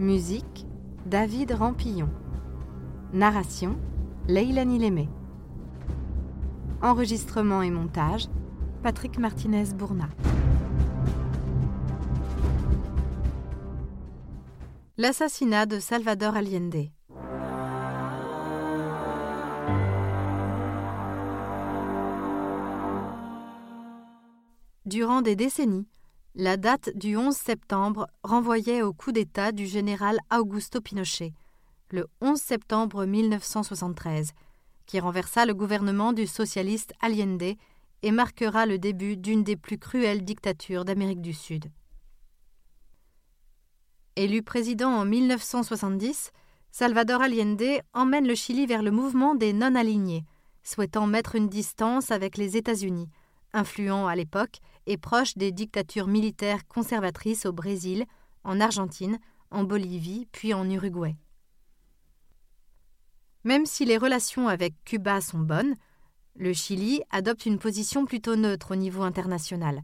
Musique David Rampillon. Narration Leilani Lémé. Enregistrement et montage Patrick Martinez-Bourna. L'assassinat de Salvador Allende. Durant des décennies, la date du 11 septembre renvoyait au coup d'État du général Augusto Pinochet, le 11 septembre 1973, qui renversa le gouvernement du socialiste Allende et marquera le début d'une des plus cruelles dictatures d'Amérique du Sud. Élu président en 1970, Salvador Allende emmène le Chili vers le mouvement des non-alignés, souhaitant mettre une distance avec les États-Unis, influent à l'époque et proche des dictatures militaires conservatrices au Brésil, en Argentine, en Bolivie, puis en Uruguay. Même si les relations avec Cuba sont bonnes, le Chili adopte une position plutôt neutre au niveau international.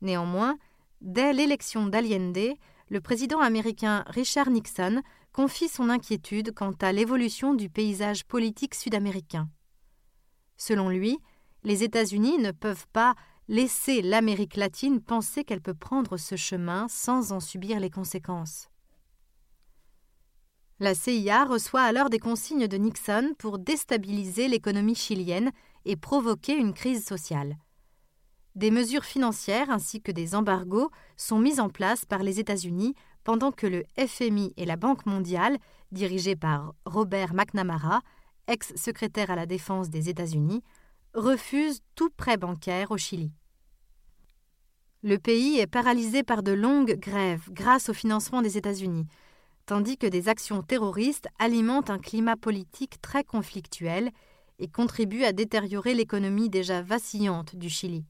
Néanmoins, dès l'élection d'Allende, le président américain Richard Nixon confie son inquiétude quant à l'évolution du paysage politique sud-américain. Selon lui, les États-Unis ne peuvent pas laisser l'Amérique latine penser qu'elle peut prendre ce chemin sans en subir les conséquences. La CIA reçoit alors des consignes de Nixon pour déstabiliser l'économie chilienne et provoquer une crise sociale. Des mesures financières ainsi que des embargos sont mises en place par les États-Unis pendant que le FMI et la Banque mondiale, dirigés par Robert McNamara, ex-secrétaire à la défense des États-Unis, refuse tout prêt bancaire au Chili. Le pays est paralysé par de longues grèves grâce au financement des États-Unis, tandis que des actions terroristes alimentent un climat politique très conflictuel et contribuent à détériorer l'économie déjà vacillante du Chili.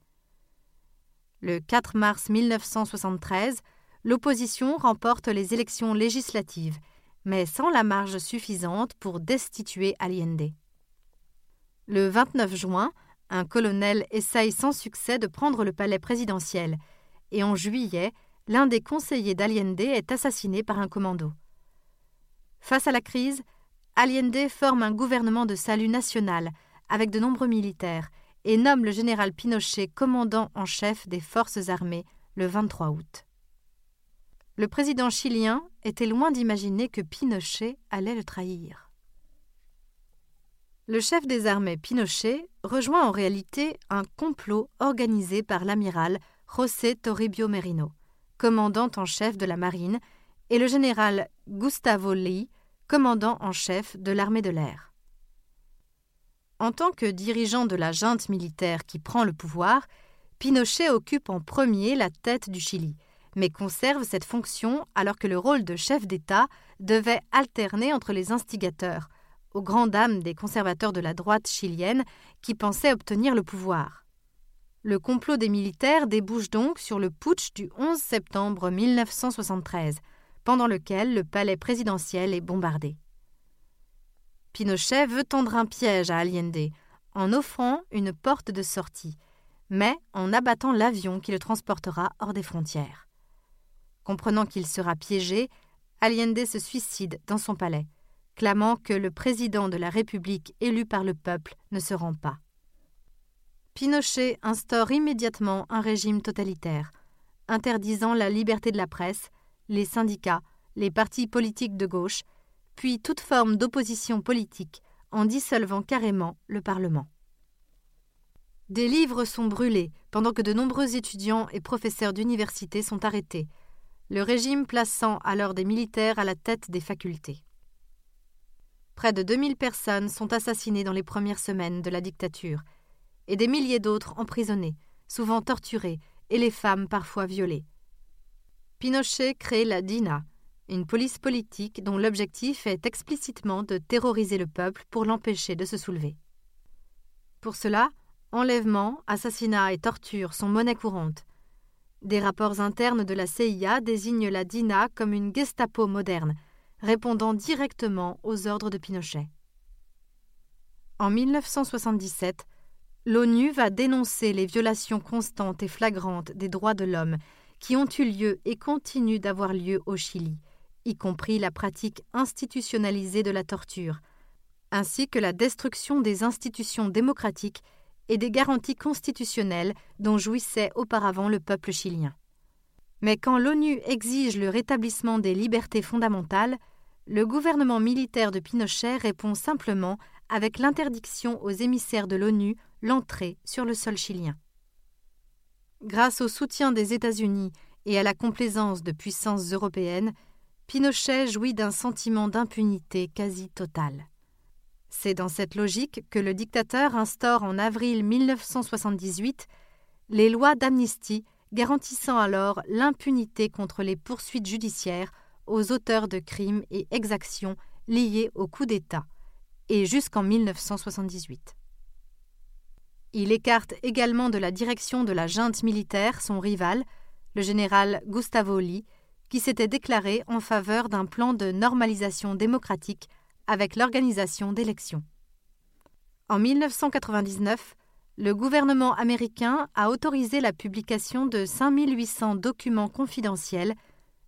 Le 4 mars 1973, l'opposition remporte les élections législatives, mais sans la marge suffisante pour destituer Allende. Le 29 juin, un colonel essaye sans succès de prendre le palais présidentiel, et en juillet, l'un des conseillers d'Allende est assassiné par un commando. Face à la crise, Allende forme un gouvernement de salut national avec de nombreux militaires et nomme le général Pinochet commandant en chef des forces armées le 23 août. Le président chilien était loin d'imaginer que Pinochet allait le trahir. Le chef des armées Pinochet rejoint en réalité un complot organisé par l'amiral José Toribio Merino, commandant en chef de la marine, et le général Gustavo Lee, commandant en chef de l'armée de l'air. En tant que dirigeant de la junte militaire qui prend le pouvoir, Pinochet occupe en premier la tête du Chili, mais conserve cette fonction alors que le rôle de chef d'État devait alterner entre les instigateurs, aux grandes dames des conservateurs de la droite chilienne qui pensaient obtenir le pouvoir. Le complot des militaires débouche donc sur le putsch du 11 septembre 1973, pendant lequel le palais présidentiel est bombardé. Pinochet veut tendre un piège à Allende en offrant une porte de sortie, mais en abattant l'avion qui le transportera hors des frontières. Comprenant qu'il sera piégé, Allende se suicide dans son palais clamant que le président de la République élu par le peuple ne se rend pas. Pinochet instaure immédiatement un régime totalitaire, interdisant la liberté de la presse, les syndicats, les partis politiques de gauche, puis toute forme d'opposition politique, en dissolvant carrément le Parlement. Des livres sont brûlés, pendant que de nombreux étudiants et professeurs d'université sont arrêtés, le régime plaçant alors des militaires à la tête des facultés. Près de 2000 personnes sont assassinées dans les premières semaines de la dictature, et des milliers d'autres emprisonnées, souvent torturées, et les femmes parfois violées. Pinochet crée la DINA, une police politique dont l'objectif est explicitement de terroriser le peuple pour l'empêcher de se soulever. Pour cela, enlèvements, assassinats et tortures sont monnaie courante. Des rapports internes de la CIA désignent la DINA comme une Gestapo moderne, répondant directement aux ordres de Pinochet. En 1977, l'ONU va dénoncer les violations constantes et flagrantes des droits de l'homme qui ont eu lieu et continuent d'avoir lieu au Chili, y compris la pratique institutionnalisée de la torture, ainsi que la destruction des institutions démocratiques et des garanties constitutionnelles dont jouissait auparavant le peuple chilien. Mais quand l'ONU exige le rétablissement des libertés fondamentales, le gouvernement militaire de Pinochet répond simplement avec l'interdiction aux émissaires de l'ONU l'entrée sur le sol chilien. Grâce au soutien des États-Unis et à la complaisance de puissances européennes, Pinochet jouit d'un sentiment d'impunité quasi totale. C'est dans cette logique que le dictateur instaure en avril 1978 les lois d'amnistie garantissant alors l'impunité contre les poursuites judiciaires aux auteurs de crimes et exactions liés au coup d'État, et jusqu'en 1978. Il écarte également de la direction de la junte militaire son rival, le général Gustavo Lee, qui s'était déclaré en faveur d'un plan de normalisation démocratique avec l'organisation d'élections. En 1999, le gouvernement américain a autorisé la publication de 5800 documents confidentiels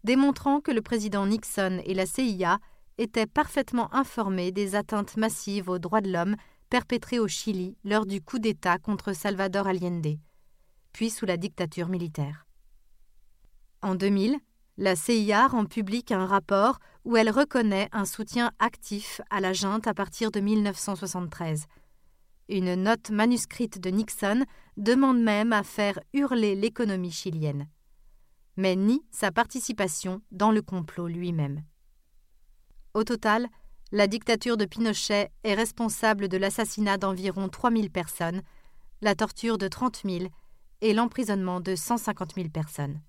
démontrant que le président Nixon et la CIA étaient parfaitement informés des atteintes massives aux droits de l'homme perpétrées au Chili lors du coup d'État contre Salvador Allende, puis sous la dictature militaire. En 2000, la CIA rend public un rapport où elle reconnaît un soutien actif à la junte à partir de 1973. Une note manuscrite de Nixon demande même à faire hurler l'économie chilienne, mais nie sa participation dans le complot lui-même. Au total, la dictature de Pinochet est responsable de l'assassinat d'environ 3000 personnes, la torture de 30 000 et l'emprisonnement de 150 000 personnes.